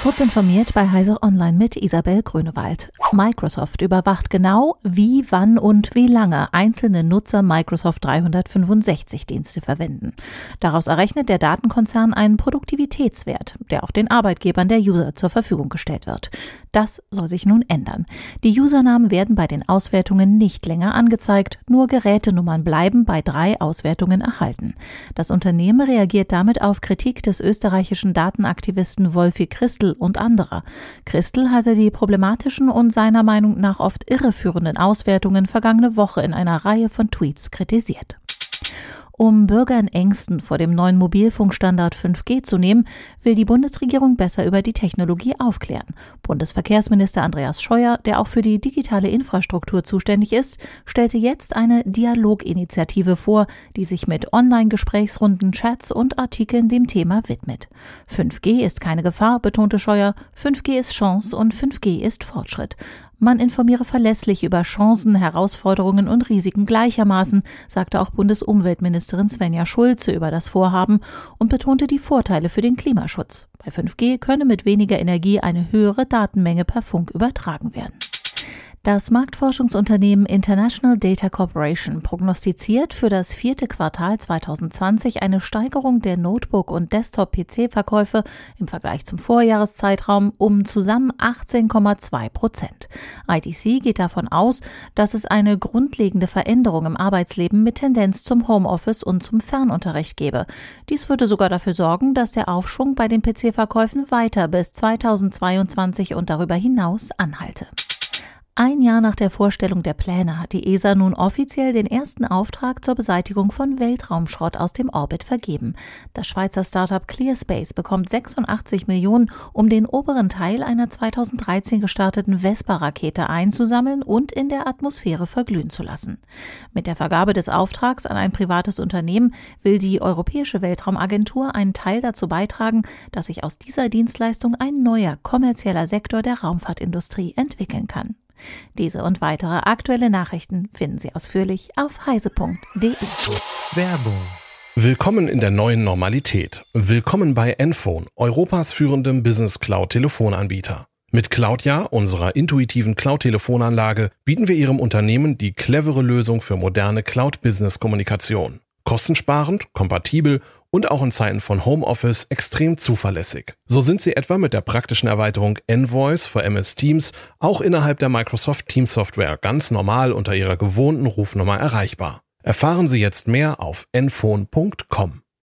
Kurz informiert bei Heise Online mit Isabel Grünewald. Microsoft überwacht genau, wie, wann und wie lange einzelne Nutzer Microsoft 365 Dienste verwenden. Daraus errechnet der Datenkonzern einen Produktivitätswert, der auch den Arbeitgebern der User zur Verfügung gestellt wird. Das soll sich nun ändern. Die Usernamen werden bei den Auswertungen nicht länger angezeigt, nur Gerätenummern bleiben bei drei Auswertungen erhalten. Das Unternehmen reagiert damit auf Kritik des österreichischen Datenaktivisten Wolfi Christel Christel und anderer. Christel hatte die problematischen und seiner Meinung nach oft irreführenden Auswertungen vergangene Woche in einer Reihe von Tweets kritisiert. Um Bürger in Ängsten vor dem neuen Mobilfunkstandard 5G zu nehmen, will die Bundesregierung besser über die Technologie aufklären. Bundesverkehrsminister Andreas Scheuer, der auch für die digitale Infrastruktur zuständig ist, stellte jetzt eine Dialoginitiative vor, die sich mit Online-Gesprächsrunden, Chats und Artikeln dem Thema widmet. 5G ist keine Gefahr, betonte Scheuer, 5G ist Chance und 5G ist Fortschritt. Man informiere verlässlich über Chancen, Herausforderungen und Risiken gleichermaßen, sagte auch Bundesumweltministerin Svenja Schulze über das Vorhaben und betonte die Vorteile für den Klimaschutz. Bei 5G könne mit weniger Energie eine höhere Datenmenge per Funk übertragen werden. Das Marktforschungsunternehmen International Data Corporation prognostiziert für das vierte Quartal 2020 eine Steigerung der Notebook- und Desktop-PC-Verkäufe im Vergleich zum Vorjahreszeitraum um zusammen 18,2 Prozent. IDC geht davon aus, dass es eine grundlegende Veränderung im Arbeitsleben mit Tendenz zum Homeoffice und zum Fernunterricht gebe. Dies würde sogar dafür sorgen, dass der Aufschwung bei den PC-Verkäufen weiter bis 2022 und darüber hinaus anhalte. Ein Jahr nach der Vorstellung der Pläne hat die ESA nun offiziell den ersten Auftrag zur Beseitigung von Weltraumschrott aus dem Orbit vergeben. Das Schweizer Startup ClearSpace bekommt 86 Millionen, um den oberen Teil einer 2013 gestarteten Vespa-Rakete einzusammeln und in der Atmosphäre verglühen zu lassen. Mit der Vergabe des Auftrags an ein privates Unternehmen will die Europäische Weltraumagentur einen Teil dazu beitragen, dass sich aus dieser Dienstleistung ein neuer kommerzieller Sektor der Raumfahrtindustrie entwickeln kann. Diese und weitere aktuelle Nachrichten finden Sie ausführlich auf heise.de. Werbung. Willkommen in der neuen Normalität. Willkommen bei Enphone, Europas führendem Business Cloud Telefonanbieter. Mit Cloudja, unserer intuitiven Cloud-Telefonanlage, bieten wir Ihrem Unternehmen die clevere Lösung für moderne Cloud-Business-Kommunikation. Kostensparend, kompatibel und auch in Zeiten von Homeoffice extrem zuverlässig. So sind sie etwa mit der praktischen Erweiterung Envoice für MS Teams auch innerhalb der Microsoft Teams Software ganz normal unter ihrer gewohnten Rufnummer erreichbar. Erfahren Sie jetzt mehr auf enphone.com.